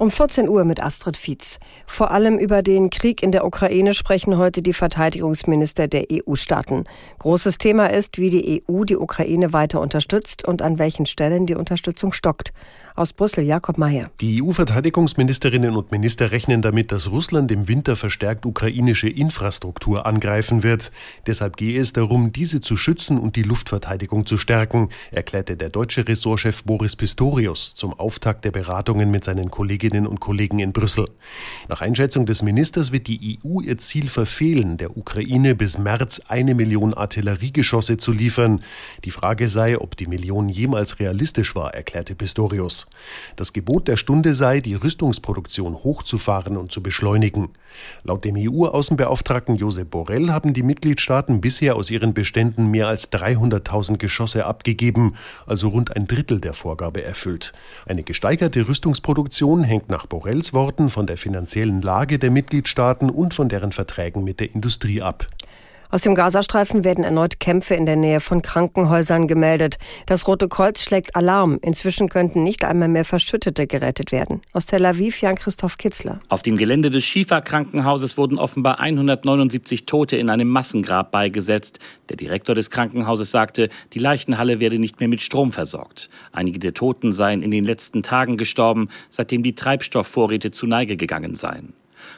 Um 14 Uhr mit Astrid Fietz. Vor allem über den Krieg in der Ukraine sprechen heute die Verteidigungsminister der EU-Staaten. Großes Thema ist, wie die EU die Ukraine weiter unterstützt und an welchen Stellen die Unterstützung stockt. Aus Brüssel Jakob Mayer. Die EU-Verteidigungsministerinnen und Minister rechnen damit, dass Russland im Winter verstärkt ukrainische Infrastruktur angreifen wird. Deshalb gehe es darum, diese zu schützen und die Luftverteidigung zu stärken, erklärte der deutsche Ressortchef Boris Pistorius zum Auftakt der Beratungen mit seinen Kolleginnen und Kollegen in Brüssel. Nach Einschätzung des Ministers wird die EU ihr Ziel verfehlen, der Ukraine bis März eine Million Artilleriegeschosse zu liefern. Die Frage sei, ob die Million jemals realistisch war, erklärte Pistorius. Das Gebot der Stunde sei, die Rüstungsproduktion hochzufahren und zu beschleunigen. Laut dem EU-Außenbeauftragten Josep Borrell haben die Mitgliedstaaten bisher aus ihren Beständen mehr als 300.000 Geschosse abgegeben, also rund ein Drittel der Vorgabe erfüllt. Eine gesteigerte Rüstungsproduktion hängt nach Borrells Worten von der finanziellen Lage der Mitgliedstaaten und von deren Verträgen mit der Industrie ab. Aus dem Gazastreifen werden erneut Kämpfe in der Nähe von Krankenhäusern gemeldet. Das Rote Kreuz schlägt Alarm. Inzwischen könnten nicht einmal mehr Verschüttete gerettet werden. Aus Tel Aviv Jan-Christoph Kitzler. Auf dem Gelände des Schifa-Krankenhauses wurden offenbar 179 Tote in einem Massengrab beigesetzt. Der Direktor des Krankenhauses sagte, die Leichenhalle werde nicht mehr mit Strom versorgt. Einige der Toten seien in den letzten Tagen gestorben, seitdem die Treibstoffvorräte zu Neige gegangen seien.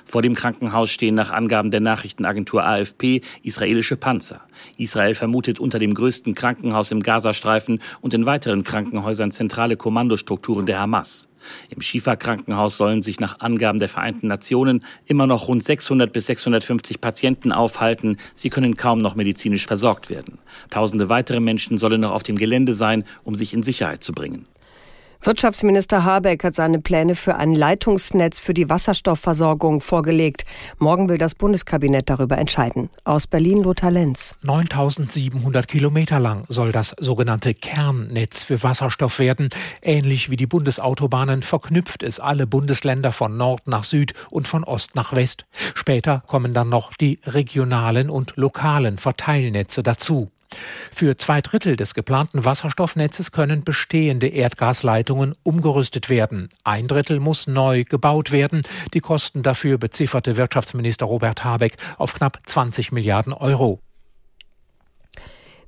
Vor dem Krankenhaus stehen nach Angaben der Nachrichtenagentur AFP israelische Panzer. Israel vermutet unter dem größten Krankenhaus im Gazastreifen und in weiteren Krankenhäusern zentrale Kommandostrukturen der Hamas. Im Schifa-Krankenhaus sollen sich nach Angaben der Vereinten Nationen immer noch rund 600 bis 650 Patienten aufhalten. Sie können kaum noch medizinisch versorgt werden. Tausende weitere Menschen sollen noch auf dem Gelände sein, um sich in Sicherheit zu bringen. Wirtschaftsminister Habeck hat seine Pläne für ein Leitungsnetz für die Wasserstoffversorgung vorgelegt. Morgen will das Bundeskabinett darüber entscheiden. Aus Berlin Lothar Lenz. 9700 Kilometer lang soll das sogenannte Kernnetz für Wasserstoff werden. Ähnlich wie die Bundesautobahnen verknüpft es alle Bundesländer von Nord nach Süd und von Ost nach West. Später kommen dann noch die regionalen und lokalen Verteilnetze dazu. Für zwei Drittel des geplanten Wasserstoffnetzes können bestehende Erdgasleitungen umgerüstet werden. Ein Drittel muss neu gebaut werden. Die Kosten dafür bezifferte Wirtschaftsminister Robert Habeck auf knapp 20 Milliarden Euro.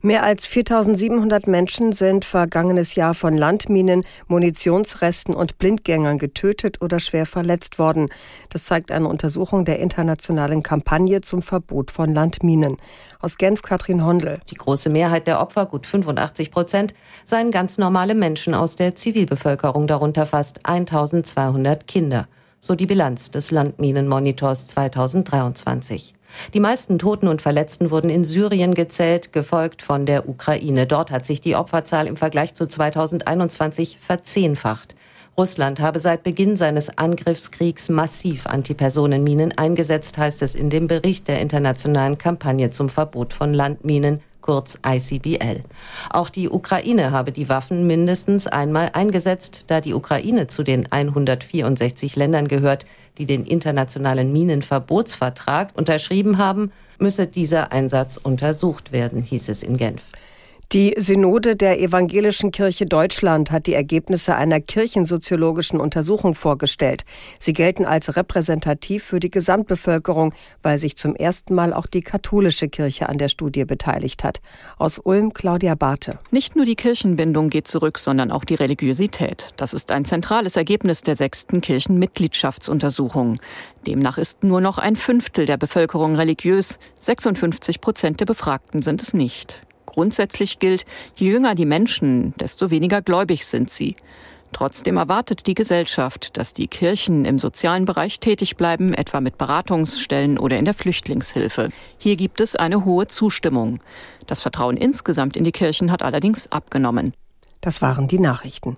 Mehr als 4700 Menschen sind vergangenes Jahr von Landminen, Munitionsresten und Blindgängern getötet oder schwer verletzt worden. Das zeigt eine Untersuchung der internationalen Kampagne zum Verbot von Landminen. Aus Genf Katrin Hondel. Die große Mehrheit der Opfer, gut 85 Prozent, seien ganz normale Menschen aus der Zivilbevölkerung, darunter fast 1200 Kinder. So die Bilanz des Landminenmonitors 2023. Die meisten Toten und Verletzten wurden in Syrien gezählt, gefolgt von der Ukraine. Dort hat sich die Opferzahl im Vergleich zu 2021 verzehnfacht. Russland habe seit Beginn seines Angriffskriegs massiv Antipersonenminen eingesetzt, heißt es in dem Bericht der internationalen Kampagne zum Verbot von Landminen kurz ICBL. Auch die Ukraine habe die Waffen mindestens einmal eingesetzt, da die Ukraine zu den 164 Ländern gehört, die den internationalen Minenverbotsvertrag unterschrieben haben, müsse dieser Einsatz untersucht werden, hieß es in Genf. Die Synode der Evangelischen Kirche Deutschland hat die Ergebnisse einer kirchensoziologischen Untersuchung vorgestellt. Sie gelten als repräsentativ für die Gesamtbevölkerung, weil sich zum ersten Mal auch die katholische Kirche an der Studie beteiligt hat. Aus Ulm Claudia Barthe. Nicht nur die Kirchenbindung geht zurück, sondern auch die Religiosität. Das ist ein zentrales Ergebnis der sechsten Kirchenmitgliedschaftsuntersuchung. Demnach ist nur noch ein Fünftel der Bevölkerung religiös, 56 Prozent der Befragten sind es nicht. Grundsätzlich gilt, je jünger die Menschen, desto weniger gläubig sind sie. Trotzdem erwartet die Gesellschaft, dass die Kirchen im sozialen Bereich tätig bleiben, etwa mit Beratungsstellen oder in der Flüchtlingshilfe. Hier gibt es eine hohe Zustimmung. Das Vertrauen insgesamt in die Kirchen hat allerdings abgenommen. Das waren die Nachrichten.